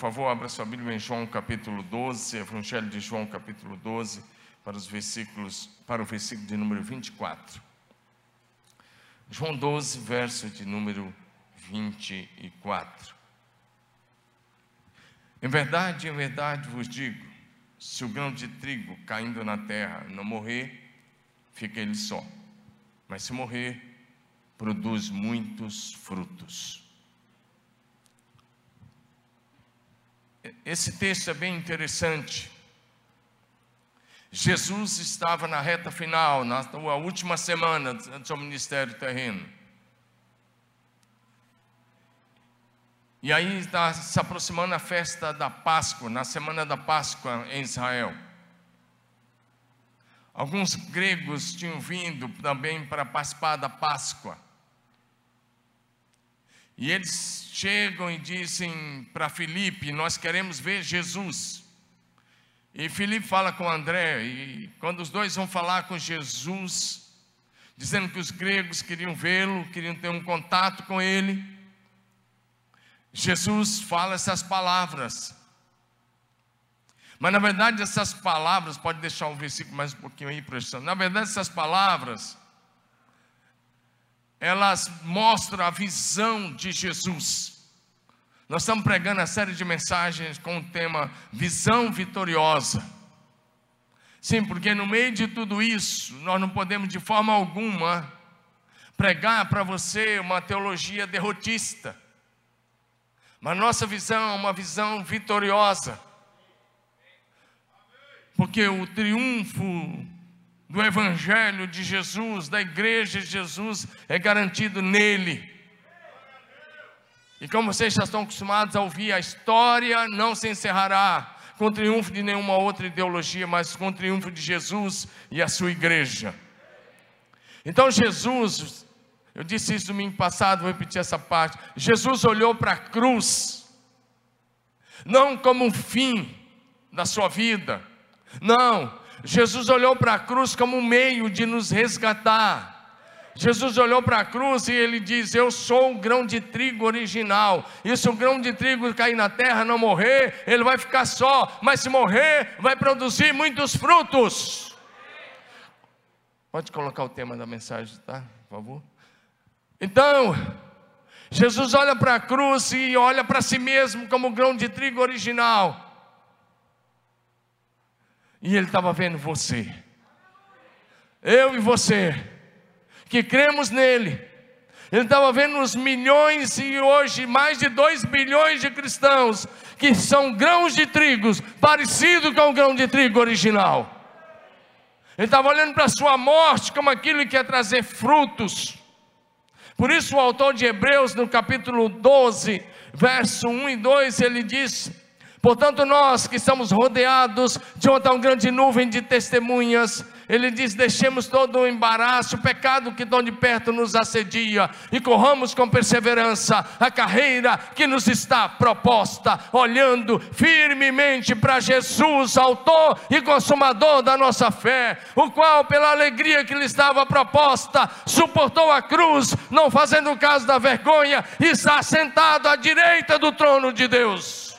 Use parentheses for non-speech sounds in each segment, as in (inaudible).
favor, abra sua Bíblia em João capítulo 12, Evangelho de João capítulo 12, para os versículos, para o versículo de número 24. João 12, verso de número 24. Em verdade, em verdade vos digo: se o grão de trigo caindo na terra não morrer, fica ele só. Mas se morrer, produz muitos frutos. Esse texto é bem interessante. Jesus estava na reta final, na última semana do seu ministério terreno. E aí está se aproximando a festa da Páscoa, na semana da Páscoa em Israel. Alguns gregos tinham vindo também para participar da Páscoa. E eles chegam e dizem para Filipe: Nós queremos ver Jesus. E Filipe fala com André, e quando os dois vão falar com Jesus, dizendo que os gregos queriam vê-lo, queriam ter um contato com ele, Jesus fala essas palavras. Mas na verdade essas palavras, pode deixar o versículo mais um pouquinho aí, professor. Na verdade essas palavras, elas mostram a visão de Jesus. Nós estamos pregando a série de mensagens com o tema Visão Vitoriosa. Sim, porque no meio de tudo isso, nós não podemos de forma alguma pregar para você uma teologia derrotista. Mas nossa visão é uma visão vitoriosa. Porque o triunfo do Evangelho de Jesus, da Igreja de Jesus, é garantido nele. E como vocês já estão acostumados a ouvir, a história não se encerrará com triunfo de nenhuma outra ideologia, mas com triunfo de Jesus e a sua igreja. Então Jesus eu disse isso domingo passado, vou repetir essa parte. Jesus olhou para a cruz, não como um fim da sua vida, não. Jesus olhou para a cruz como um meio de nos resgatar. Jesus olhou para a cruz e ele diz: Eu sou o grão de trigo original. E se o grão de trigo cair na terra não morrer, ele vai ficar só, mas se morrer, vai produzir muitos frutos. Pode colocar o tema da mensagem, tá? Por favor. Então, Jesus olha para a cruz e olha para si mesmo como grão de trigo original. E ele estava vendo você, eu e você, que cremos nele. Ele estava vendo os milhões e hoje mais de dois bilhões de cristãos que são grãos de trigo, parecido com o grão de trigo original. Ele estava olhando para a sua morte como aquilo que ia trazer frutos. Por isso, o autor de Hebreus, no capítulo 12, verso 1 e 2, ele diz: Portanto, nós que estamos rodeados de uma tão grande nuvem de testemunhas, ele diz: deixemos todo o embaraço, o pecado que tão de perto nos assedia, e corramos com perseverança a carreira que nos está proposta, olhando firmemente para Jesus, Autor e Consumador da nossa fé, o qual, pela alegria que lhe estava proposta, suportou a cruz, não fazendo caso da vergonha, e está sentado à direita do trono de Deus.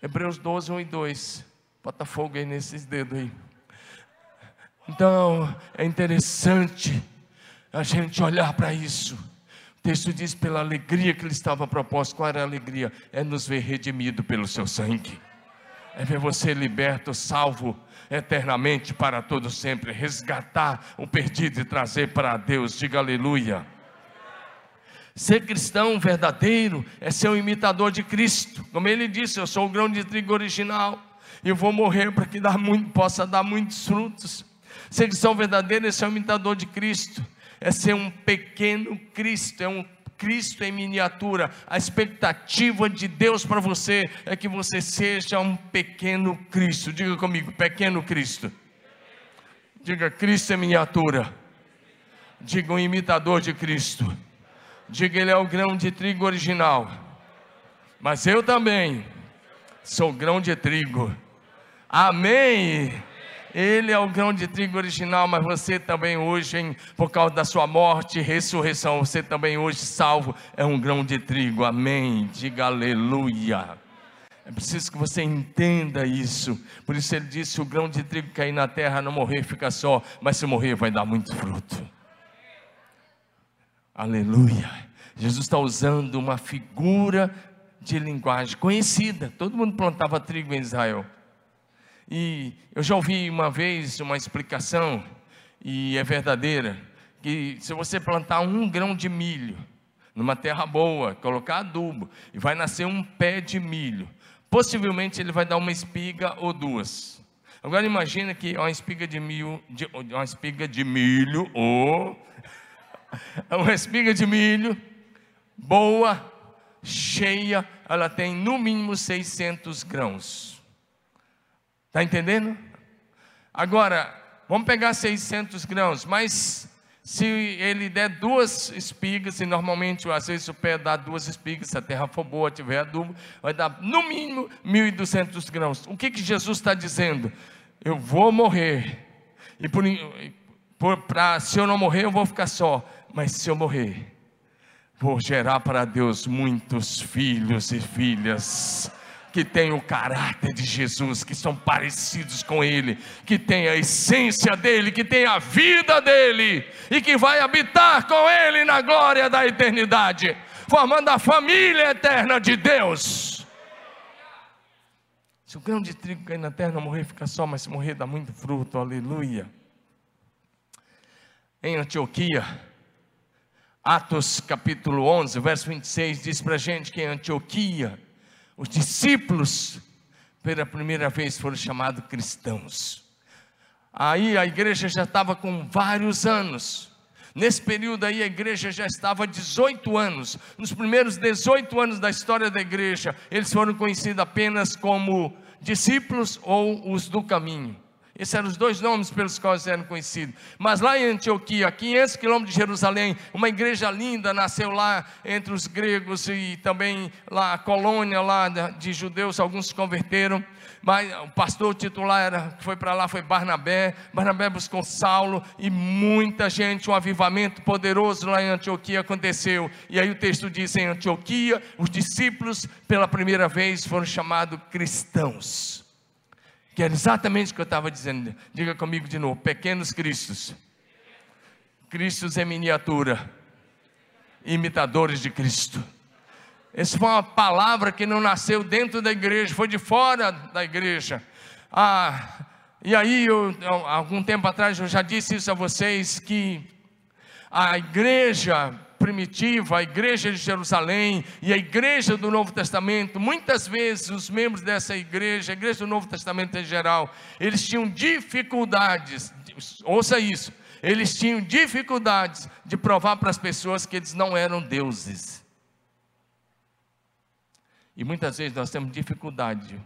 Hebreus 12, 1 e 2. Bota fogo aí nesses dedos aí. Então, é interessante a gente olhar para isso. O texto diz: pela alegria que lhe estava proposto, qual era a alegria? É nos ver redimido pelo seu sangue, é ver você liberto, salvo eternamente para todo sempre, resgatar o perdido e trazer para Deus. Diga aleluia. Ser cristão verdadeiro é ser um imitador de Cristo. Como ele disse, eu sou o grão de trigo original e vou morrer para que muito, possa dar muitos frutos. Ser cristão verdadeiro é ser um imitador de Cristo, é ser um pequeno Cristo, é um Cristo em miniatura. A expectativa de Deus para você é que você seja um pequeno Cristo. Diga comigo, pequeno Cristo. Diga, Cristo em miniatura. Diga, um imitador de Cristo. Diga, Ele é o grão de trigo original. Mas eu também sou grão de trigo. Amém. Ele é o grão de trigo original, mas você também hoje, hein, por causa da sua morte e ressurreição, você também hoje salvo é um grão de trigo. Amém. Diga aleluia. É preciso que você entenda isso. Por isso ele disse: se o grão de trigo cair na terra, não morrer, fica só, mas se morrer, vai dar muito fruto. Aleluia. Jesus está usando uma figura de linguagem conhecida. Todo mundo plantava trigo em Israel. E eu já ouvi uma vez uma explicação, e é verdadeira, que se você plantar um grão de milho numa terra boa, colocar adubo, e vai nascer um pé de milho, possivelmente ele vai dar uma espiga ou duas. Agora imagina que uma espiga de milho, de, uma espiga de milho, ou uma espiga de milho boa, cheia, ela tem no mínimo 600 grãos. Está entendendo? Agora, vamos pegar 600 grãos, mas se ele der duas espigas, e normalmente às vezes o pé dá duas espigas, se a terra for boa, tiver adubo, vai dar no mínimo 1.200 grãos. O que, que Jesus está dizendo? Eu vou morrer, e pra, se eu não morrer, eu vou ficar só, mas se eu morrer, vou gerar para Deus muitos filhos e filhas que têm o caráter de Jesus, que são parecidos com Ele, que têm a essência dele, que têm a vida dele e que vai habitar com Ele na glória da eternidade, formando a família eterna de Deus. Se o grão de trigo cair na terra, morrer, fica só, mas se morrer, dá muito fruto, aleluia. Em Antioquia, Atos capítulo 11, verso 26, diz para a gente que em Antioquia, os discípulos, pela primeira vez, foram chamados cristãos. Aí a igreja já estava com vários anos. Nesse período aí a igreja já estava 18 anos. Nos primeiros 18 anos da história da igreja, eles foram conhecidos apenas como discípulos ou os do caminho. Esses eram os dois nomes pelos quais eram conhecidos. Mas lá em Antioquia, 500 quilômetros de Jerusalém, uma igreja linda nasceu lá entre os gregos e também lá a colônia lá de judeus, alguns se converteram. Mas o pastor titular era, que foi para lá foi Barnabé. Barnabé buscou Saulo e muita gente, um avivamento poderoso lá em Antioquia aconteceu. E aí o texto diz: em Antioquia, os discípulos pela primeira vez foram chamados cristãos que era exatamente o que eu estava dizendo. Diga comigo de novo: pequenos cristos. Cristos em miniatura. Imitadores de Cristo. Essa foi uma palavra que não nasceu dentro da igreja, foi de fora da igreja. Ah, e aí, eu, algum tempo atrás, eu já disse isso a vocês: que a igreja primitiva, a igreja de Jerusalém e a igreja do Novo Testamento, muitas vezes os membros dessa igreja, a igreja do Novo Testamento em geral, eles tinham dificuldades, ouça isso, eles tinham dificuldades de provar para as pessoas que eles não eram deuses. E muitas vezes nós temos dificuldade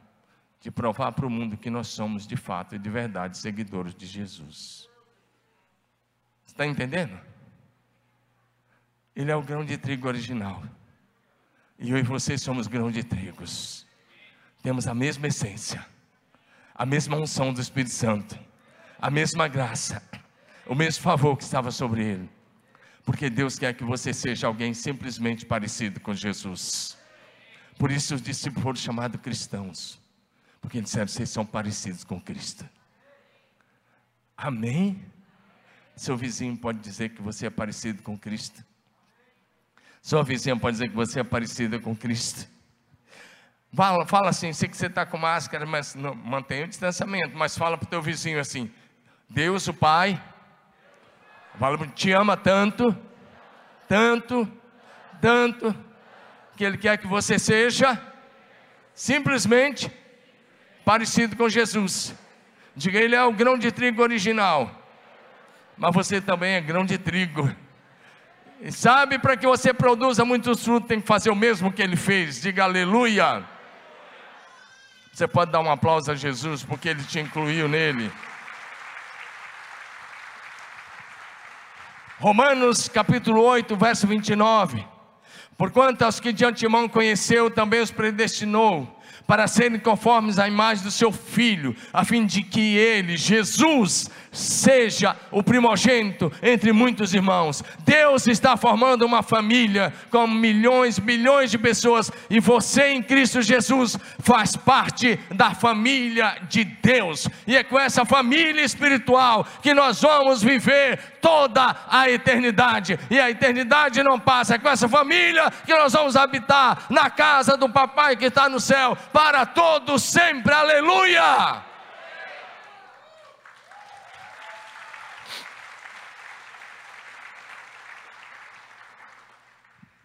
de provar para o mundo que nós somos de fato e de verdade seguidores de Jesus. Está entendendo? Ele é o grão de trigo original. E eu e você somos grão de trigos. Temos a mesma essência, a mesma unção do Espírito Santo, a mesma graça, o mesmo favor que estava sobre ele. Porque Deus quer que você seja alguém simplesmente parecido com Jesus. Por isso os discípulos foram chamados cristãos. Porque disseram, vocês são parecidos com Cristo. Amém? Seu vizinho pode dizer que você é parecido com Cristo. Sua vizinha pode dizer que você é parecida com Cristo. Fala, fala assim, sei que você está com máscara, mas não, mantenha o distanciamento, mas fala para o teu vizinho assim, Deus o Pai, fala, te ama tanto, tanto, tanto, que Ele quer que você seja simplesmente parecido com Jesus. Diga, Ele é o grão de trigo original, mas você também é grão de trigo sabe, para que você produza muitos frutos, tem que fazer o mesmo que ele fez. Diga aleluia. Você pode dar um aplauso a Jesus, porque ele te incluiu nele. Romanos capítulo 8, verso 29. Porquanto aos que de antemão conheceu, também os predestinou para serem conformes à imagem do seu filho, a fim de que ele, Jesus, seja o primogênito entre muitos irmãos. Deus está formando uma família com milhões, bilhões de pessoas e você em Cristo Jesus faz parte da família de Deus. E é com essa família espiritual que nós vamos viver toda a eternidade. E a eternidade não passa, é com essa família que nós vamos habitar na casa do papai que está no céu para todos sempre. Aleluia!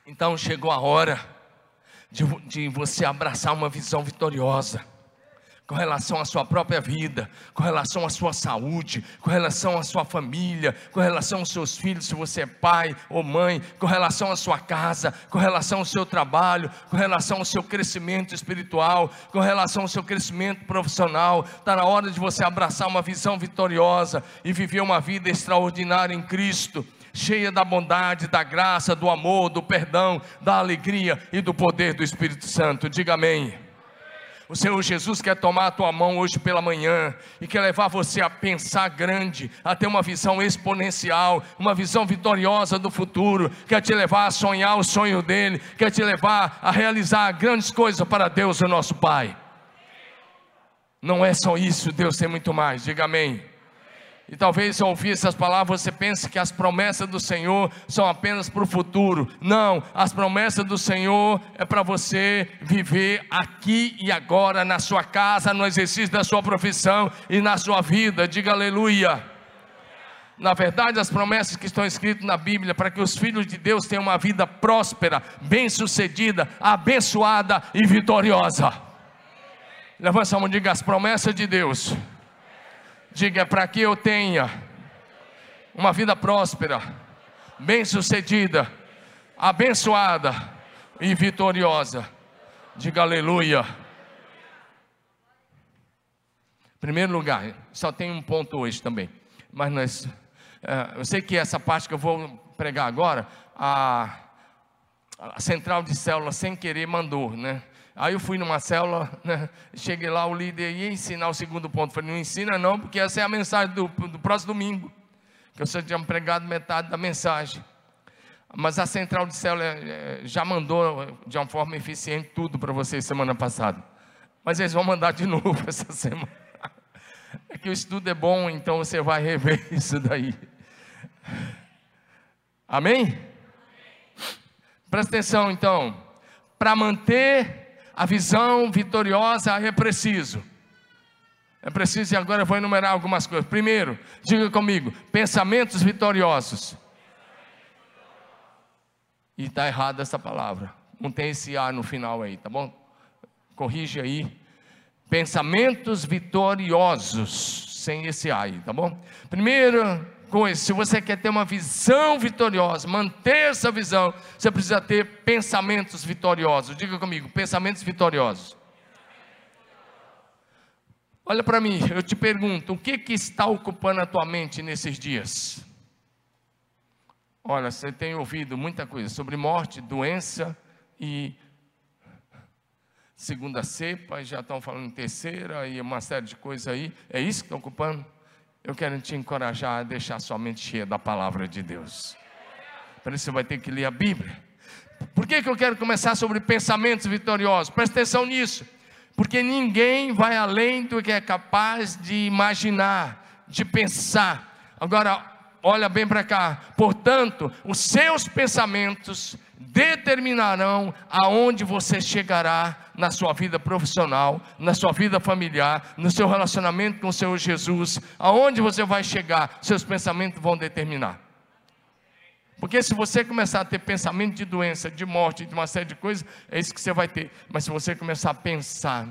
Então chegou a hora de, de, você abraçar uma visão vitoriosa com relação à sua própria vida, com relação à sua saúde, com relação à sua família, com relação aos seus filhos, se você é pai ou mãe, com relação à sua casa, com relação ao seu trabalho, com relação ao seu crescimento espiritual, com relação ao seu crescimento profissional. Está na hora de você abraçar uma visão vitoriosa e viver uma vida extraordinária em Cristo cheia da bondade, da graça, do amor, do perdão, da alegria e do poder do Espírito Santo. Diga amém. O Senhor Jesus quer tomar a tua mão hoje pela manhã e quer levar você a pensar grande, a ter uma visão exponencial, uma visão vitoriosa do futuro, quer te levar a sonhar o sonho dele, quer te levar a realizar grandes coisas para Deus, o nosso Pai. Não é só isso, Deus tem muito mais. Diga amém. E talvez ao ouvir essas palavras você pense que as promessas do Senhor são apenas para o futuro. Não, as promessas do Senhor é para você viver aqui e agora, na sua casa, no exercício da sua profissão e na sua vida. Diga aleluia. Na verdade, as promessas que estão escritas na Bíblia para que os filhos de Deus tenham uma vida próspera, bem-sucedida, abençoada e vitoriosa. Levanta a mão e diga as promessas de Deus Diga, para que eu tenha uma vida próspera, bem-sucedida, abençoada e vitoriosa. Diga aleluia. Primeiro lugar, só tem um ponto hoje também, mas nós, é, eu sei que essa parte que eu vou pregar agora, a, a central de célula sem querer mandou, né? Aí eu fui numa célula, né? cheguei lá, o líder ia ensinar o segundo ponto. Falei, não ensina não, porque essa é a mensagem do, do próximo domingo. Que eu só tinha pregado metade da mensagem. Mas a central de célula eh, já mandou de uma forma eficiente tudo para vocês semana passada. Mas eles vão mandar de (laughs) novo essa semana. É que o estudo é bom, então você vai rever (laughs) isso daí. Amém? Presta atenção então. Para manter a visão vitoriosa é preciso. É preciso, e agora eu vou enumerar algumas coisas. Primeiro, diga comigo: pensamentos vitoriosos. E está errada essa palavra. Não tem esse A no final aí, tá bom? Corrige aí. Pensamentos vitoriosos, sem esse A aí, tá bom? Primeiro, coisa, se você quer ter uma visão vitoriosa, manter essa visão, você precisa ter pensamentos vitoriosos. Diga comigo, pensamentos vitoriosos. Olha para mim, eu te pergunto, o que, que está ocupando a tua mente nesses dias? Olha, você tem ouvido muita coisa sobre morte, doença e segunda cepa, já estão falando em terceira e uma série de coisas aí. É isso que está ocupando? Eu quero te encorajar a deixar sua mente cheia da palavra de Deus. Para isso você vai ter que ler a Bíblia. Por que, que eu quero começar sobre pensamentos vitoriosos? Presta atenção nisso. Porque ninguém vai além do que é capaz de imaginar, de pensar. Agora, olha bem para cá. Portanto, os seus pensamentos determinarão aonde você chegará na sua vida profissional, na sua vida familiar, no seu relacionamento com o Senhor Jesus, aonde você vai chegar, seus pensamentos vão determinar. Porque se você começar a ter pensamento de doença, de morte, de uma série de coisas, é isso que você vai ter. Mas se você começar a pensar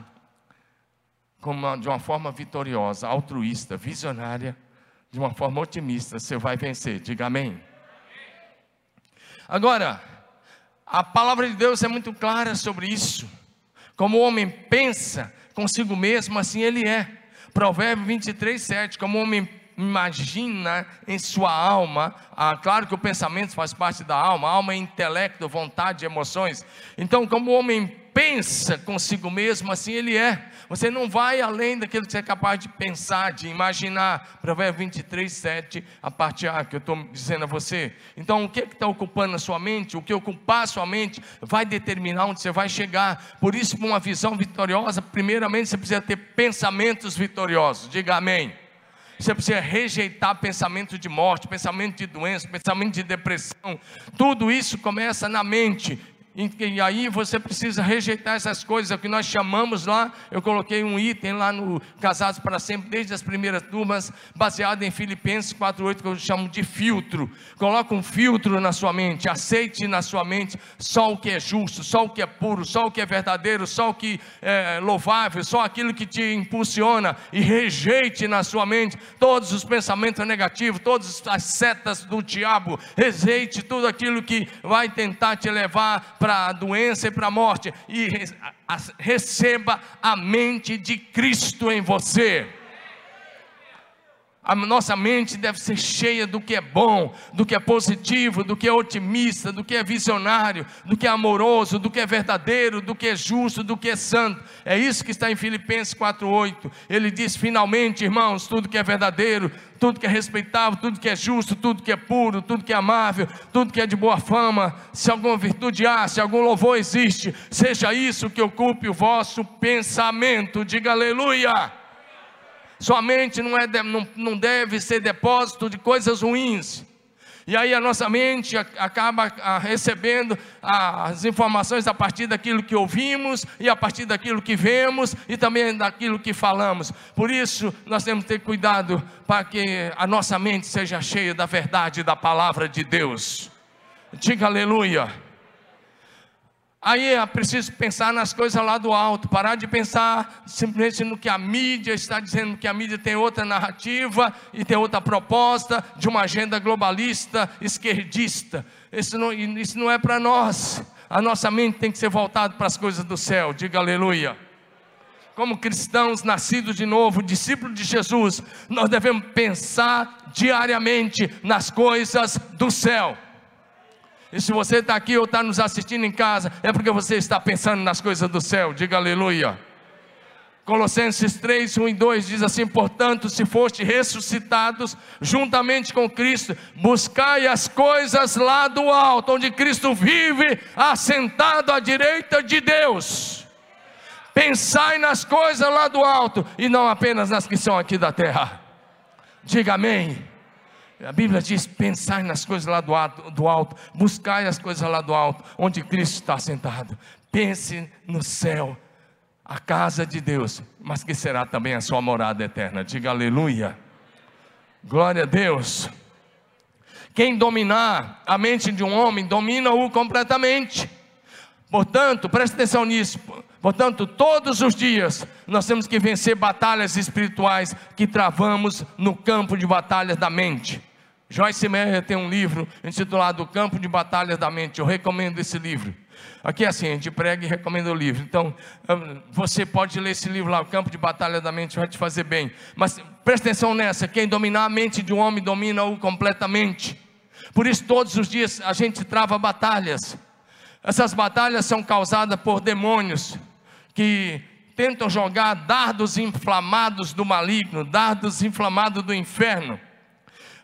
uma, de uma forma vitoriosa, altruísta, visionária, de uma forma otimista, você vai vencer. Diga amém. Agora, a palavra de Deus é muito clara sobre isso. Como o homem pensa consigo mesmo, assim ele é. Provérbio 23, 7. Como o homem imagina em sua alma, ah, claro que o pensamento faz parte da alma, alma é intelecto, vontade, emoções. Então, como o homem pensa consigo mesmo, assim ele é. Você não vai além daquilo que você é capaz de pensar, de imaginar. Provérbio 23, 7, a parte A que eu estou dizendo a você. Então, o que está ocupando a sua mente, o que ocupar a sua mente, vai determinar onde você vai chegar. Por isso, para uma visão vitoriosa, primeiramente você precisa ter pensamentos vitoriosos. Diga amém. Você precisa rejeitar pensamento de morte, pensamento de doença, pensamento de depressão. Tudo isso começa na mente. E aí você precisa rejeitar essas coisas, é o que nós chamamos lá, eu coloquei um item lá no Casados para Sempre, desde as primeiras turmas, baseado em Filipenses 4,8, que eu chamo de filtro. Coloca um filtro na sua mente, aceite na sua mente só o que é justo, só o que é puro, só o que é verdadeiro, só o que é louvável, só aquilo que te impulsiona, e rejeite na sua mente todos os pensamentos negativos, todas as setas do diabo, rejeite tudo aquilo que vai tentar te levar para a doença e para a morte, e receba a mente de Cristo em você. A nossa mente deve ser cheia do que é bom, do que é positivo, do que é otimista, do que é visionário, do que é amoroso, do que é verdadeiro, do que é justo, do que é santo. É isso que está em Filipenses 4:8. Ele diz: "Finalmente, irmãos, tudo que é verdadeiro, tudo que é respeitável, tudo que é justo, tudo que é puro, tudo que é amável, tudo que é de boa fama, se alguma virtude há, se algum louvor existe, seja isso que ocupe o vosso pensamento." Diga aleluia. Sua mente não, é, não, não deve ser depósito de coisas ruins. E aí a nossa mente acaba recebendo as informações a partir daquilo que ouvimos e a partir daquilo que vemos e também daquilo que falamos. Por isso nós temos que ter cuidado para que a nossa mente seja cheia da verdade da palavra de Deus. Diga aleluia. Aí é preciso pensar nas coisas lá do alto, parar de pensar simplesmente no que a mídia está dizendo, que a mídia tem outra narrativa e tem outra proposta de uma agenda globalista, esquerdista. Isso não, isso não é para nós. A nossa mente tem que ser voltada para as coisas do céu, diga aleluia. Como cristãos nascidos de novo, discípulos de Jesus, nós devemos pensar diariamente nas coisas do céu. E se você está aqui ou está nos assistindo em casa, é porque você está pensando nas coisas do céu. Diga aleluia. Colossenses 3, 1 e 2 diz assim: Portanto, se foste ressuscitados juntamente com Cristo, buscai as coisas lá do alto, onde Cristo vive, assentado à direita de Deus. Pensai nas coisas lá do alto e não apenas nas que são aqui da terra. Diga amém. A Bíblia diz: pensai nas coisas lá do alto, do alto, buscai as coisas lá do alto, onde Cristo está sentado. Pense no céu, a casa de Deus, mas que será também a sua morada eterna. Diga aleluia. Glória a Deus. Quem dominar a mente de um homem, domina-o completamente. Portanto, preste atenção nisso. Portanto, todos os dias nós temos que vencer batalhas espirituais que travamos no campo de batalhas da mente. Joyce Meyer tem um livro intitulado O Campo de Batalhas da Mente. Eu recomendo esse livro. Aqui é assim, a gente prega e recomenda o livro. Então, hum, você pode ler esse livro lá, O Campo de Batalha da Mente, vai te fazer bem. Mas preste atenção nessa: quem dominar a mente de um homem, domina-o completamente. Por isso, todos os dias a gente trava batalhas. Essas batalhas são causadas por demônios que tentam jogar dardos inflamados do maligno, dardos inflamados do inferno.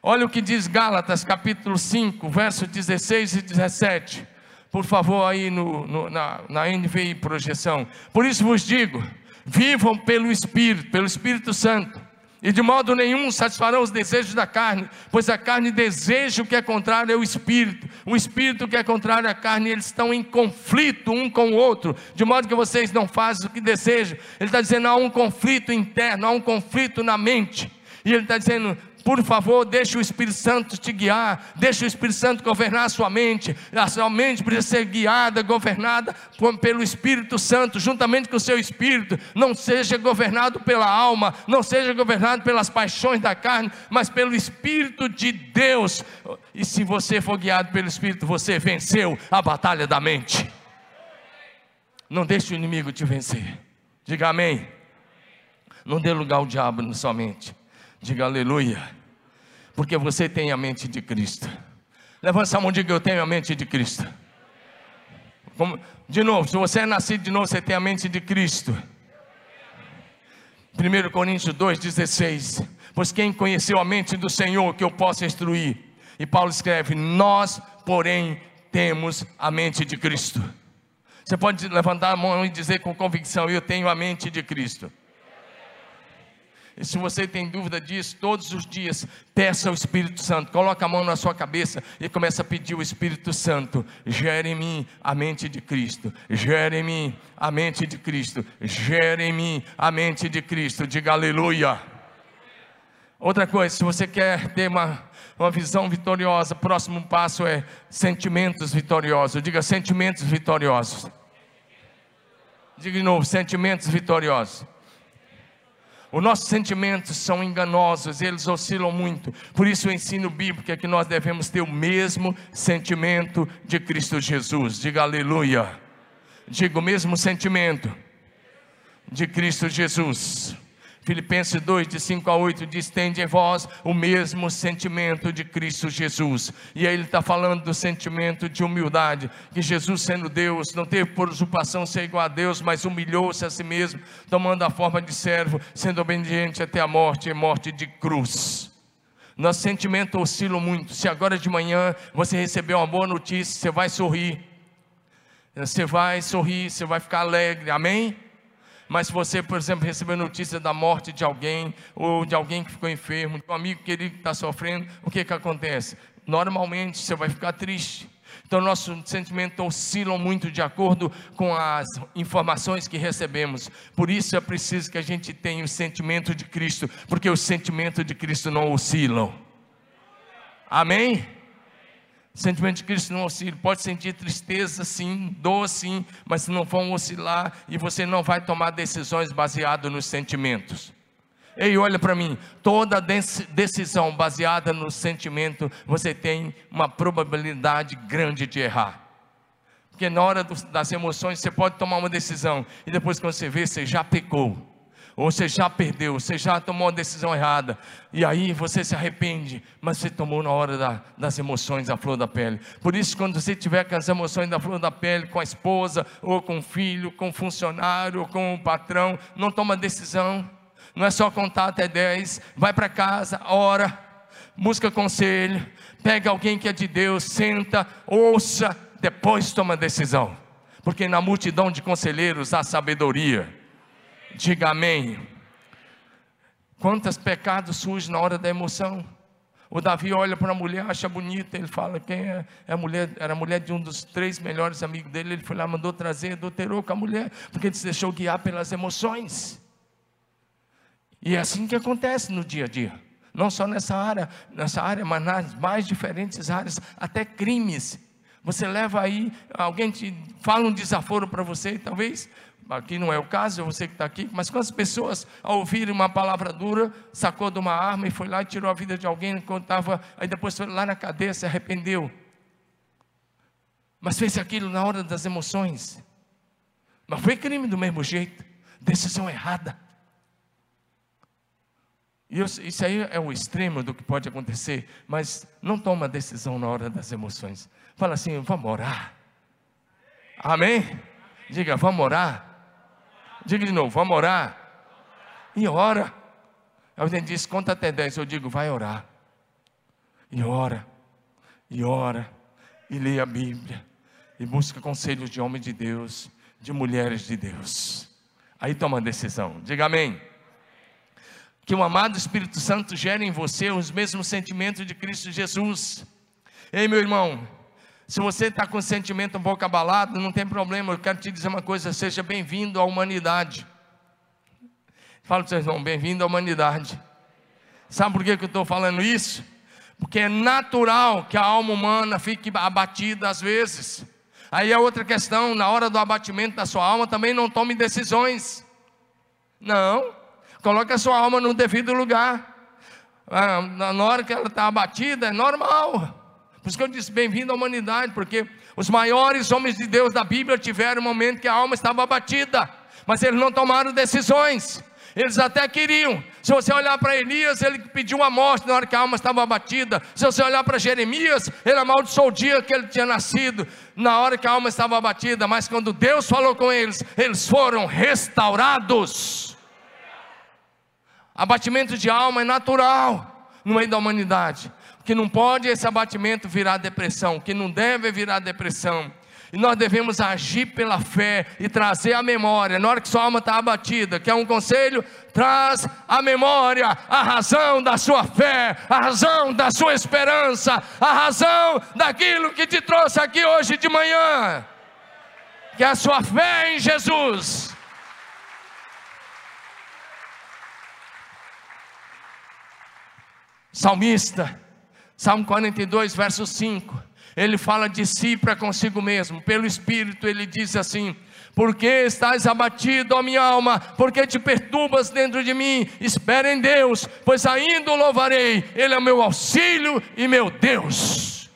Olha o que diz Gálatas capítulo 5, versos 16 e 17. Por favor, aí no, no, na, na NVI projeção. Por isso vos digo: vivam pelo Espírito, pelo Espírito Santo e de modo nenhum satisfarão os desejos da carne, pois a carne deseja o que é contrário ao espírito, o espírito que é contrário à carne, eles estão em conflito um com o outro, de modo que vocês não fazem o que desejam. Ele está dizendo: há um conflito interno, há um conflito na mente. E ele está dizendo: por favor, deixe o Espírito Santo te guiar, deixe o Espírito Santo governar a sua mente. A sua mente precisa ser guiada, governada pelo Espírito Santo, juntamente com o seu espírito. Não seja governado pela alma, não seja governado pelas paixões da carne, mas pelo Espírito de Deus. E se você for guiado pelo Espírito, você venceu a batalha da mente. Não deixe o inimigo te vencer. Diga amém. Não dê lugar ao diabo na sua mente. Diga aleluia. Porque você tem a mente de Cristo. Levanta a mão e diga: Eu tenho a mente de Cristo. Como, de novo, se você é nascido de novo, você tem a mente de Cristo. 1 Coríntios 2,16. Pois quem conheceu a mente do Senhor que eu possa instruir? E Paulo escreve: Nós, porém, temos a mente de Cristo. Você pode levantar a mão e dizer com convicção: Eu tenho a mente de Cristo. E se você tem dúvida disso, todos os dias, peça ao Espírito Santo, coloque a mão na sua cabeça e comece a pedir ao Espírito Santo: gere em mim a mente de Cristo, gere em mim a mente de Cristo, gere em mim a mente de Cristo. Diga aleluia. Outra coisa, se você quer ter uma, uma visão vitoriosa, o próximo passo é sentimentos vitoriosos. Diga sentimentos vitoriosos. Diga de novo, sentimentos vitoriosos. Os nossos sentimentos são enganosos, eles oscilam muito. Por isso o ensino bíblico é que nós devemos ter o mesmo sentimento de Cristo Jesus. Diga aleluia. Diga o mesmo sentimento de Cristo Jesus. Filipenses 2, de 5 a 8, diz: Tende em vós o mesmo sentimento de Cristo Jesus. E aí ele está falando do sentimento de humildade, que Jesus, sendo Deus, não teve por usurpação ser igual a Deus, mas humilhou-se a si mesmo, tomando a forma de servo, sendo obediente até a morte e morte de cruz. Nosso sentimento oscila muito. Se agora de manhã você recebeu uma boa notícia, você vai sorrir. Você vai sorrir, você vai ficar alegre, amém? Mas se você, por exemplo, recebeu notícia da morte de alguém, ou de alguém que ficou enfermo, de um amigo querido que está sofrendo, o que, que acontece? Normalmente você vai ficar triste. Então, nossos sentimentos oscilam muito de acordo com as informações que recebemos. Por isso é preciso que a gente tenha o sentimento de Cristo, porque os sentimentos de Cristo não oscilam. Amém? Sentimento de Cristo não oscila. Pode sentir tristeza, sim, dor, sim, mas não vão oscilar e você não vai tomar decisões baseadas nos sentimentos. Ei, olha para mim, toda decisão baseada no sentimento, você tem uma probabilidade grande de errar. Porque na hora das emoções você pode tomar uma decisão e depois quando você vê, você já pecou ou você já perdeu, você já tomou uma decisão errada, e aí você se arrepende, mas você tomou na hora da, das emoções da flor da pele. Por isso, quando você tiver com as emoções da flor da pele, com a esposa, ou com o filho, com o funcionário, ou com o patrão, não toma decisão, não é só contar até 10, vai para casa, ora, busca conselho, pega alguém que é de Deus, senta, ouça, depois toma decisão, porque na multidão de conselheiros há sabedoria. Diga amém. Quantos pecados surgem na hora da emoção? O Davi olha para a mulher, acha bonita, ele fala: quem é, é a mulher? Era a mulher de um dos três melhores amigos dele. Ele foi lá, mandou trazer, adulterou com a mulher, porque ele se deixou guiar pelas emoções. E é assim que acontece no dia a dia. Não só nessa área, nessa área, mas nas mais diferentes áreas, até crimes. Você leva aí, alguém te fala um desaforo para você, talvez aqui não é o caso, é você que está aqui, mas quantas pessoas, ao ouvirem uma palavra dura, sacou de uma arma e foi lá e tirou a vida de alguém enquanto estava, aí depois foi lá na cadeia, se arrependeu. Mas fez aquilo na hora das emoções. Mas foi crime do mesmo jeito, decisão errada. E isso aí é o extremo do que pode acontecer, mas não toma decisão na hora das emoções. Fala assim, vamos orar. Amém? Diga, vamos orar. Diga de novo, vamos orar. E ora. Alguém disse, conta até 10. Eu digo, vai orar. E ora. E ora. E lê a Bíblia. E busca conselhos de homens de Deus, de mulheres de Deus. Aí toma a decisão. Diga amém. Que o amado Espírito Santo gere em você os mesmos sentimentos de Cristo Jesus. Ei, meu irmão, se você está com o sentimento um pouco abalado, não tem problema, eu quero te dizer uma coisa: seja bem-vindo à humanidade. Fala para vocês, irmão, bem-vindo à humanidade. Sabe por que, que eu estou falando isso? Porque é natural que a alma humana fique abatida às vezes. Aí é outra questão, na hora do abatimento da sua alma, também não tome decisões. Não, coloque a sua alma no devido lugar. Ah, na hora que ela está abatida, é normal. Por isso que eu disse bem-vindo à humanidade, porque os maiores homens de Deus da Bíblia tiveram um momento que a alma estava abatida, mas eles não tomaram decisões. Eles até queriam. Se você olhar para Elias, ele pediu a morte na hora que a alma estava abatida. Se você olhar para Jeremias, ele amaldiçoou o dia que ele tinha nascido, na hora que a alma estava abatida. Mas quando Deus falou com eles, eles foram restaurados. Abatimento de alma é natural no meio da humanidade. Que não pode esse abatimento virar depressão, que não deve virar depressão. E nós devemos agir pela fé e trazer a memória, na hora que sua alma está abatida, que é um conselho, traz a memória, a razão da sua fé, a razão da sua esperança, a razão daquilo que te trouxe aqui hoje de manhã, que é a sua fé em Jesus. Salmista, Salmo 42, verso 5 ele fala de si para consigo mesmo, pelo Espírito, ele diz assim: Por que estás abatido, ó minha alma? Por que te perturbas dentro de mim? Espera em Deus, pois ainda o louvarei, Ele é meu auxílio e meu Deus.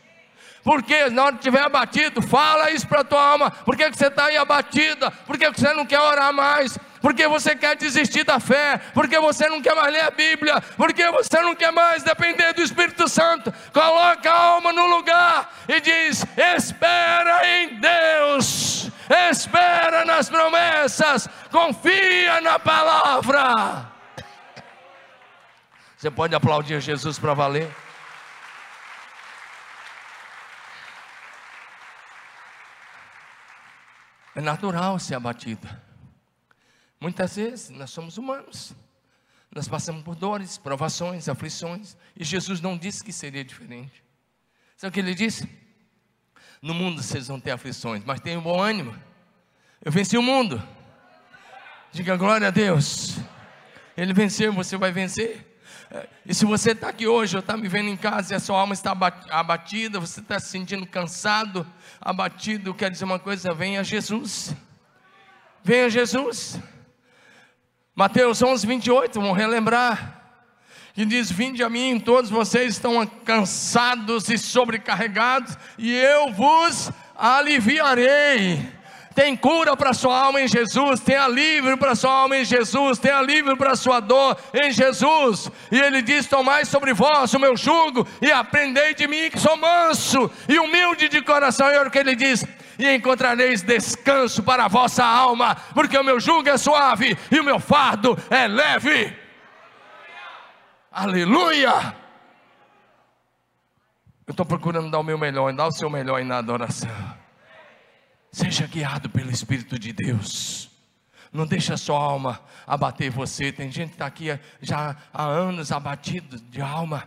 Porque na hora que estiver abatido, fala isso para a tua alma. Por que, que você está aí abatida? Por que, que você não quer orar mais? Porque você quer desistir da fé, porque você não quer mais ler a Bíblia, porque você não quer mais depender do Espírito Santo. Coloca a alma no lugar e diz: espera em Deus, espera nas promessas, confia na palavra. Você pode aplaudir Jesus para valer? É natural ser abatido. Muitas vezes nós somos humanos, nós passamos por dores, provações, aflições, e Jesus não disse que seria diferente. Sabe o que ele disse? No mundo vocês vão ter aflições, mas tenham bom ânimo. Eu venci o mundo. Diga glória a Deus. Ele venceu, você vai vencer. E se você está aqui hoje, ou está me vendo em casa e a sua alma está abatida, você está se sentindo cansado, abatido, quer dizer uma coisa, venha Jesus. Venha Jesus. Mateus 11, 28, vamos relembrar. Que diz: Vinde a mim, todos vocês estão cansados e sobrecarregados, e eu vos aliviarei. Tem cura para sua alma em Jesus, tem alívio para sua alma em Jesus, tem alívio para sua dor em Jesus. E ele diz: Tomai sobre vós o meu jugo e aprendei de mim que sou manso e humilde de coração. E olha o que ele diz: e encontrareis descanso para a vossa alma, porque o meu jugo é suave e o meu fardo é leve. Aleluia! Eu estou procurando dar o meu melhor, dar o seu melhor na adoração. Seja guiado pelo Espírito de Deus. Não deixe a sua alma abater você. Tem gente que está aqui já há anos abatido de alma.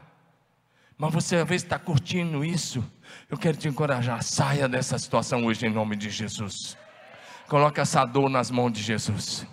Mas você às vezes está curtindo isso. Eu quero te encorajar, saia dessa situação hoje em nome de Jesus. Coloque essa dor nas mãos de Jesus.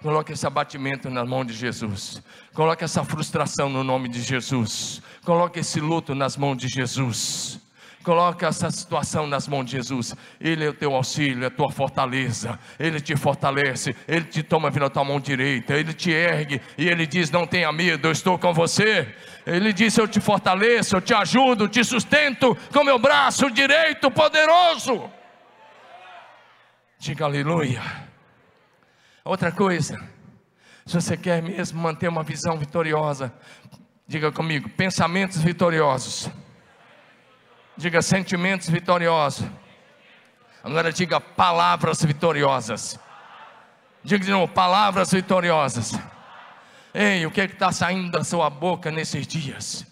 Coloque esse abatimento na mão de Jesus. Coloque essa frustração no nome de Jesus. Coloque esse luto nas mãos de Jesus. Coloque essa situação nas mãos de Jesus. Ele é o teu auxílio, é a tua fortaleza. Ele te fortalece, ele te toma pela tua mão direita, ele te ergue e ele diz: Não tenha medo, eu estou com você. Ele disse: Eu te fortaleço, eu te ajudo, te sustento com meu braço direito poderoso. Diga aleluia. Outra coisa, se você quer mesmo manter uma visão vitoriosa, diga comigo: pensamentos vitoriosos Diga sentimentos vitoriosos. Agora diga palavras vitoriosas. Diga de novo, palavras vitoriosas. Ei, o que é está saindo da sua boca nesses dias?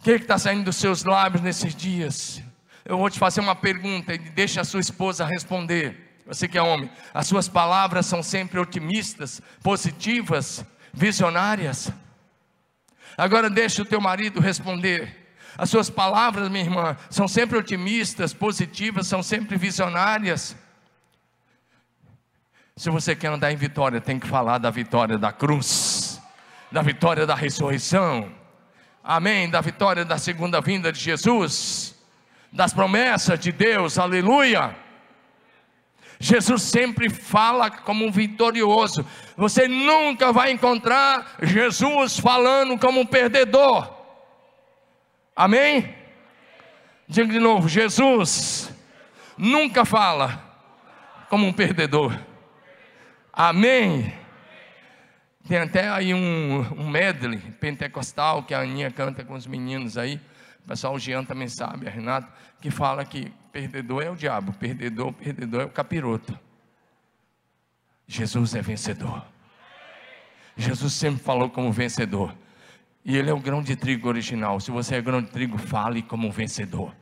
O que é está saindo dos seus lábios nesses dias? Eu vou te fazer uma pergunta e deixa a sua esposa responder. Você que é homem, as suas palavras são sempre otimistas, positivas, visionárias. Agora deixa o teu marido responder. As suas palavras, minha irmã, são sempre otimistas, positivas, são sempre visionárias. Se você quer andar em vitória, tem que falar da vitória da cruz, da vitória da ressurreição, amém? Da vitória da segunda vinda de Jesus, das promessas de Deus, aleluia. Jesus sempre fala como um vitorioso. Você nunca vai encontrar Jesus falando como um perdedor. Amém? Diga de novo: Jesus nunca fala como um perdedor. Amém? Tem até aí um, um medley pentecostal que a Aninha canta com os meninos aí. O pessoal, Jean também sabe, a Renata, que fala que perdedor é o diabo, perdedor, perdedor é o capiroto. Jesus é vencedor. Jesus sempre falou como vencedor. E ele é o grão de trigo original. Se você é grão de trigo, fale como vencedor.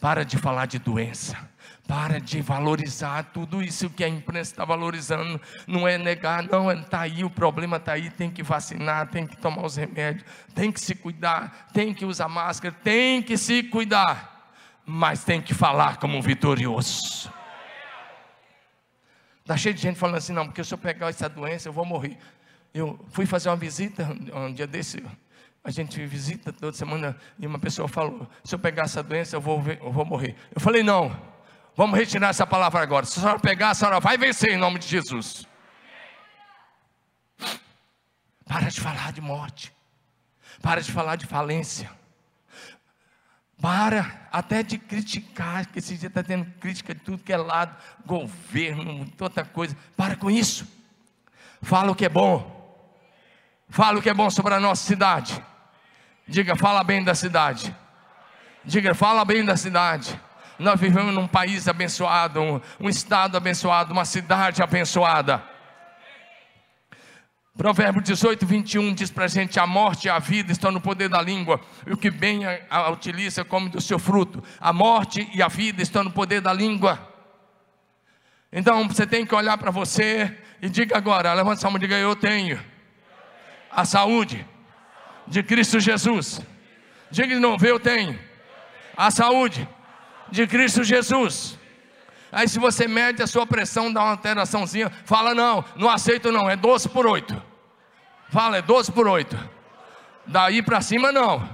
Para de falar de doença. Para de valorizar tudo isso que a imprensa está valorizando. Não é negar, não, está aí, o problema está aí. Tem que vacinar, tem que tomar os remédios, tem que se cuidar, tem que usar máscara, tem que se cuidar. Mas tem que falar como um vitorioso. Está cheio de gente falando assim, não, porque se eu pegar essa doença eu vou morrer. Eu fui fazer uma visita um dia desse, a gente visita toda semana e uma pessoa falou: se eu pegar essa doença eu vou, eu vou morrer. Eu falei: não, Vamos retirar essa palavra agora. Se a senhora pegar, a senhora vai vencer em nome de Jesus. Para de falar de morte. Para de falar de falência. Para até de criticar, que esse dia está tendo crítica de tudo que é lado, governo, toda coisa. Para com isso. Fala o que é bom. Fala o que é bom sobre a nossa cidade. Diga, fala bem da cidade. Diga, fala bem da cidade. Nós vivemos num país abençoado, um, um estado abençoado, uma cidade abençoada. Provérbio 18, 21 diz para a gente: a morte e a vida estão no poder da língua, e o que bem a, a utiliza come do seu fruto. A morte e a vida estão no poder da língua. Então você tem que olhar para você e diga agora: levanta sua mão e diga, eu tenho a saúde de Cristo Jesus. Diga de novo, eu tenho a saúde de Cristo Jesus. Aí se você mede a sua pressão, dá uma alteraçãozinha, fala não, não aceito não, é 12 por 8. Fala, é 12 por 8. Daí para cima não.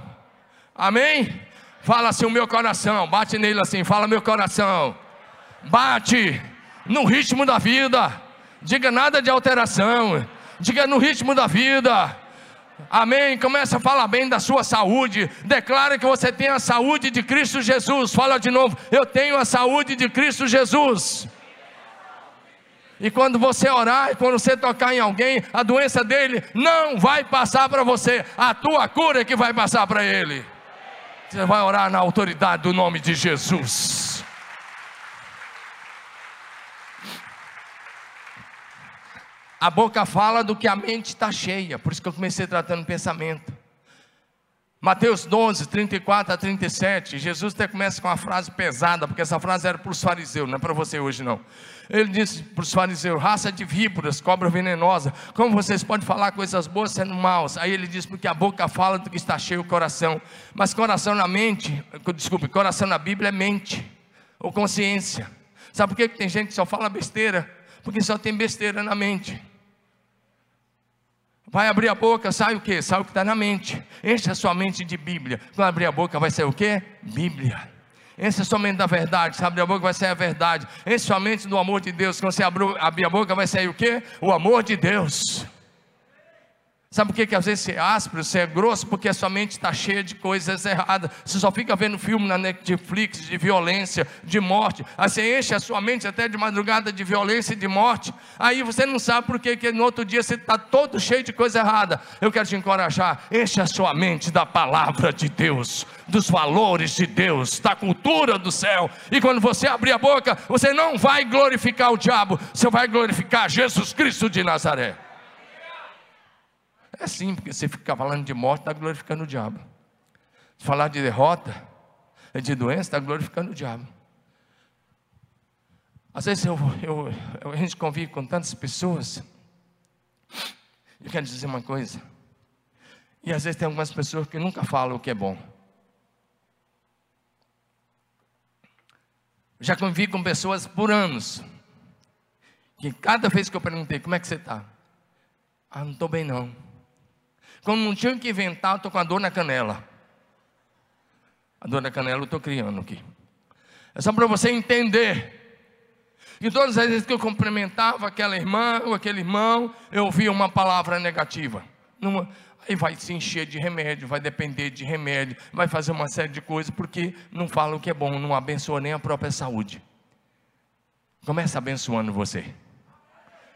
Amém? Fala assim o meu coração, bate nele assim, fala meu coração. Bate no ritmo da vida. Diga nada de alteração. Diga no ritmo da vida. Amém. Começa a falar bem da sua saúde. Declara que você tem a saúde de Cristo Jesus. Fala de novo. Eu tenho a saúde de Cristo Jesus. E quando você orar, e quando você tocar em alguém, a doença dele não vai passar para você. A tua cura é que vai passar para ele. Você vai orar na autoridade do nome de Jesus. A boca fala do que a mente está cheia, por isso que eu comecei tratando pensamento. Mateus 12, 34 a 37, Jesus até começa com uma frase pesada, porque essa frase era para os fariseus, não é para você hoje não. Ele disse para os fariseus: raça de víboras, cobra venenosa, como vocês podem falar coisas boas sendo maus? Aí ele diz: porque a boca fala do que está cheio o coração, mas coração na mente, desculpe, coração na Bíblia é mente, ou consciência. Sabe por que tem gente que só fala besteira? Porque só tem besteira na mente. Vai abrir a boca, sai o que? Sai o que está na mente. Enche a sua mente de Bíblia. Quando abrir a boca, vai sair o que? Bíblia. Enche a sua mente da verdade. Se abrir a boca, vai sair a verdade. Enche a sua mente do amor de Deus. Quando você abrir a boca, vai sair o que? O amor de Deus. Sabe por que, que às vezes você é áspero, você é grosso? Porque a sua mente está cheia de coisas erradas. Você só fica vendo filme na Netflix de violência, de morte. Aí você enche a sua mente até de madrugada de violência e de morte. Aí você não sabe por que, que no outro dia você está todo cheio de coisa errada. Eu quero te encorajar. Enche a sua mente da palavra de Deus, dos valores de Deus, da cultura do céu. E quando você abrir a boca, você não vai glorificar o diabo, você vai glorificar Jesus Cristo de Nazaré. É sim, porque você fica falando de morte, está glorificando o diabo. Falar de derrota, de doença, está glorificando o diabo. Às vezes eu, eu, eu, a gente convive com tantas pessoas. Eu quero dizer uma coisa. E às vezes tem algumas pessoas que nunca falam o que é bom. Já convivi com pessoas por anos. Que cada vez que eu perguntei, como é que você está? Ah, não estou bem não. Quando não tinha que inventar, eu estou com a dor na canela. A dor na canela eu estou criando aqui. É só para você entender. E todas as vezes que eu cumprimentava aquela irmã ou aquele irmão, eu ouvia uma palavra negativa. Numa, aí vai se encher de remédio, vai depender de remédio, vai fazer uma série de coisas, porque não fala o que é bom, não abençoa nem a própria saúde. Começa abençoando você.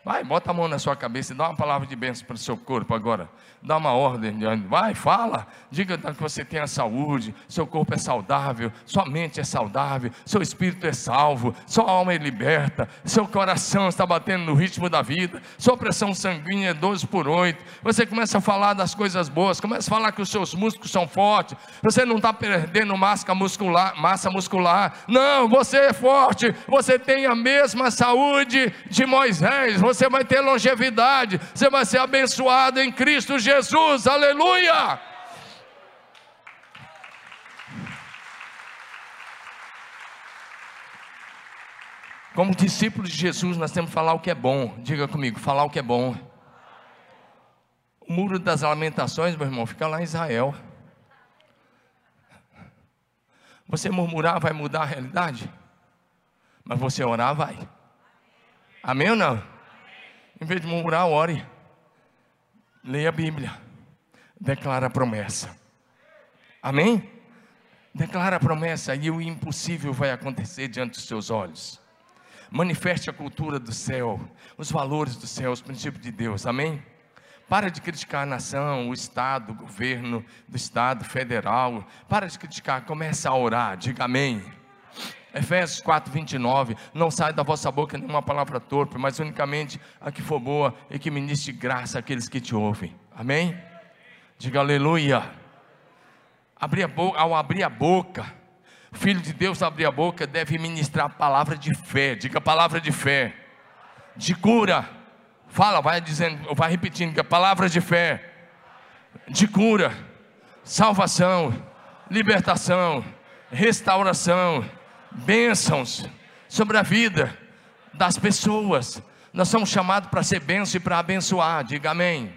Vai, bota a mão na sua cabeça e dá uma palavra de bênção para o seu corpo agora. Dá uma ordem, vai, fala. Diga que você tem a saúde, seu corpo é saudável, sua mente é saudável, seu espírito é salvo, sua alma é liberta, seu coração está batendo no ritmo da vida, sua pressão sanguínea é 12 por 8. Você começa a falar das coisas boas, começa a falar que os seus músculos são fortes, você não está perdendo massa muscular, massa muscular. Não, você é forte, você tem a mesma saúde de Moisés, você vai ter longevidade, você vai ser abençoado em Cristo Jesus, aleluia! Como discípulos de Jesus, nós temos que falar o que é bom. Diga comigo, falar o que é bom. O muro das lamentações, meu irmão, fica lá em Israel. Você murmurar vai mudar a realidade? Mas você orar vai. Amém ou não? Em vez de murmurar, ore. Leia a Bíblia. Declara a promessa. Amém? Declara a promessa e o impossível vai acontecer diante dos seus olhos. Manifeste a cultura do céu, os valores do céu, os princípios de Deus. Amém? Para de criticar a nação, o Estado, o governo do Estado federal. Para de criticar, comece a orar. Diga amém. Efésios 4, 29. Não sai da vossa boca nenhuma palavra torpe, mas unicamente a que for boa e que ministre graça àqueles que te ouvem. Amém? Diga aleluia. Abrir boca, ao abrir a boca, filho de Deus abrir a boca deve ministrar a palavra de fé. Diga palavra de fé. De cura. Fala, vai dizendo, vai repetindo que a palavra de fé. De cura, salvação, libertação, restauração bênçãos sobre a vida das pessoas. Nós somos chamados para ser bênção e para abençoar, diga amém.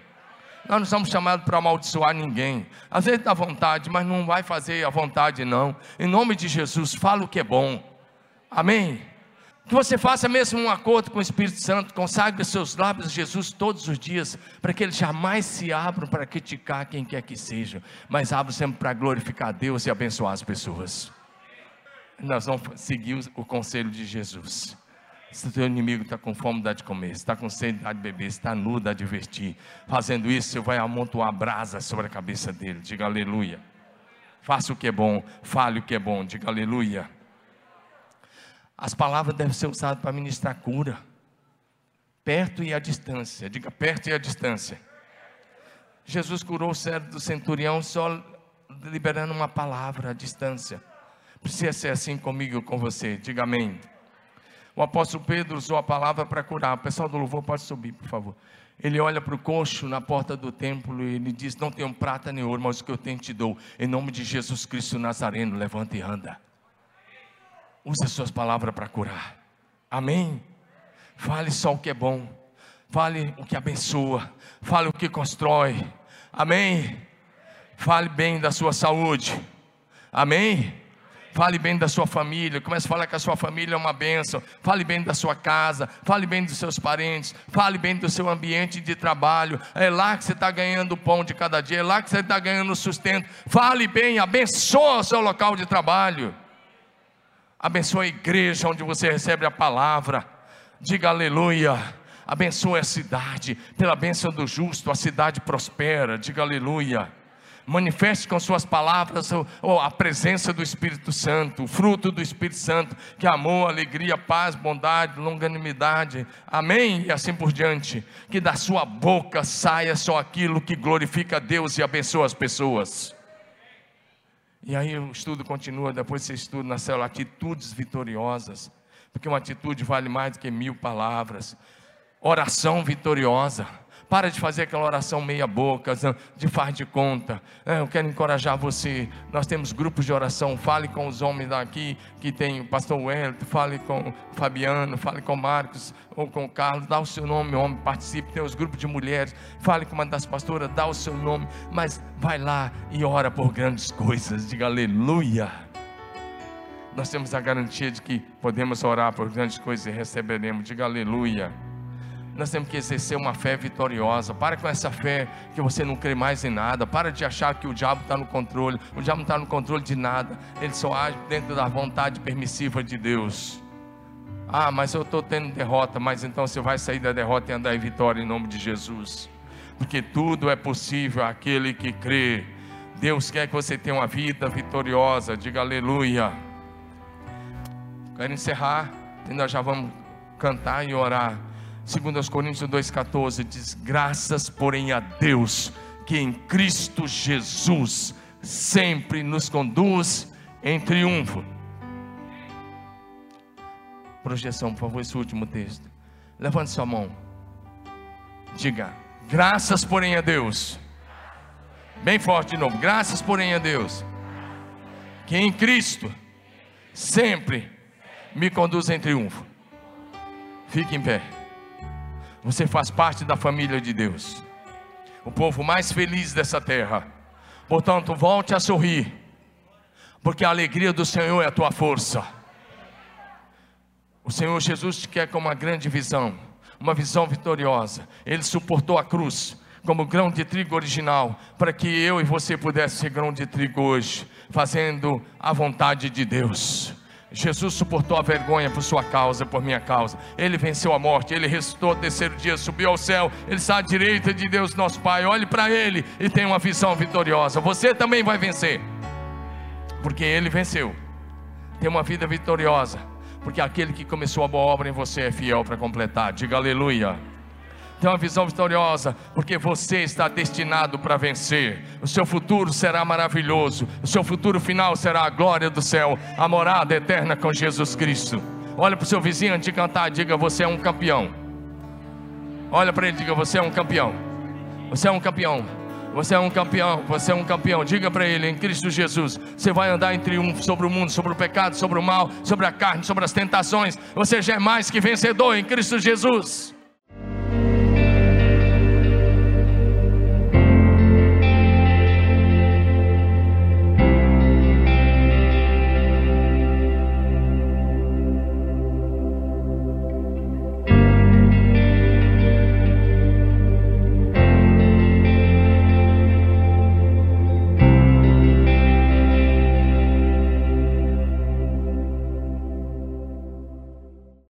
Nós não somos chamados para amaldiçoar ninguém. Às vezes dá vontade, mas não vai fazer a vontade, não. Em nome de Jesus, fala o que é bom. Amém. Que você faça mesmo um acordo com o Espírito Santo, consagre seus lábios a Jesus todos os dias, para que eles jamais se abram para criticar quem quer que seja, mas abram sempre para glorificar Deus e abençoar as pessoas nós vamos seguir o conselho de Jesus. Se o teu inimigo está com fome, dá de comer. Se está com sede, dá de beber. Se está nu, dá de vestir. Fazendo isso, você vai amontoar brasa sobre a cabeça dele. Diga aleluia. Faça o que é bom, fale o que é bom. Diga aleluia. As palavras devem ser usadas para ministrar cura. Perto e à distância. Diga perto e à distância. Jesus curou o cérebro do centurião só liberando uma palavra à distância. Precisa ser assim comigo com você. Diga amém. O apóstolo Pedro usou a palavra para curar. O pessoal do louvor pode subir, por favor. Ele olha para o coxo na porta do templo e ele diz: Não tenho prata nem ouro, mas o que eu tenho te dou. Em nome de Jesus Cristo Nazareno, levanta e anda. Use as suas palavras para curar. Amém. Fale só o que é bom. Fale o que abençoa. Fale o que constrói. Amém. Fale bem da sua saúde. Amém. Fale bem da sua família, comece a falar que a sua família é uma bênção. Fale bem da sua casa, fale bem dos seus parentes, fale bem do seu ambiente de trabalho. É lá que você está ganhando o pão de cada dia, é lá que você está ganhando o sustento. Fale bem, abençoa o seu local de trabalho. Abençoa a igreja onde você recebe a palavra. Diga aleluia. Abençoa a cidade, pela bênção do justo, a cidade prospera. Diga aleluia manifeste com suas palavras a presença do Espírito Santo, o fruto do Espírito Santo, que é amor, alegria, paz, bondade, longanimidade, amém? E assim por diante. Que da sua boca saia só aquilo que glorifica a Deus e abençoa as pessoas. E aí o estudo continua, depois você estuda na célula atitudes vitoriosas, porque uma atitude vale mais do que mil palavras. Oração vitoriosa para de fazer aquela oração meia boca, de faz de conta. É, eu quero encorajar você. Nós temos grupos de oração. Fale com os homens daqui, que tem o pastor Wellington, fale com o Fabiano, fale com o Marcos ou com o Carlos. Dá o seu nome, homem, participe. Tem os grupos de mulheres. Fale com uma das pastoras, dá o seu nome. Mas vai lá e ora por grandes coisas. Diga aleluia nós temos a garantia de que podemos orar por grandes coisas e receberemos. Diga aleluia. Nós temos que exercer uma fé vitoriosa. Para com essa fé que você não crê mais em nada. Para de achar que o diabo está no controle. O diabo não está no controle de nada. Ele só age dentro da vontade permissiva de Deus. Ah, mas eu estou tendo derrota, mas então você vai sair da derrota e andar em vitória em nome de Jesus. Porque tudo é possível àquele que crê. Deus quer que você tenha uma vida vitoriosa, diga aleluia. Quero encerrar, e nós já vamos cantar e orar. 2 Coríntios 2,14 diz: Graças, porém, a Deus, que em Cristo Jesus sempre nos conduz em triunfo. Projeção, por favor, esse último texto. Levante sua mão. Diga: Graças, porém, a Deus. Bem forte de novo. Graças, porém, a Deus. Que em Cristo sempre me conduz em triunfo. Fique em pé. Você faz parte da família de Deus. O povo mais feliz dessa terra. Portanto, volte a sorrir. Porque a alegria do Senhor é a tua força. O Senhor Jesus te quer com uma grande visão, uma visão vitoriosa. Ele suportou a cruz como grão de trigo original, para que eu e você pudesse ser grão de trigo hoje, fazendo a vontade de Deus. Jesus suportou a vergonha por sua causa, por minha causa. Ele venceu a morte, ele ressuscitou no terceiro dia, subiu ao céu. Ele está à direita de Deus, nosso Pai. Olhe para ele e tenha uma visão vitoriosa. Você também vai vencer, porque ele venceu. Tem uma vida vitoriosa, porque aquele que começou a boa obra em você é fiel para completar. Diga aleluia tem uma visão vitoriosa, porque você está destinado para vencer. O seu futuro será maravilhoso, o seu futuro final será a glória do céu, a morada eterna com Jesus Cristo. Olha para o seu vizinho antes de cantar, diga: Você é um campeão. Olha para ele, diga: Você é um campeão. Você é um campeão. Você é um campeão, você é um campeão. Diga para ele, em Cristo Jesus, você vai andar em triunfo sobre o mundo, sobre o pecado, sobre o mal, sobre a carne, sobre as tentações. Você já é mais que vencedor em Cristo Jesus.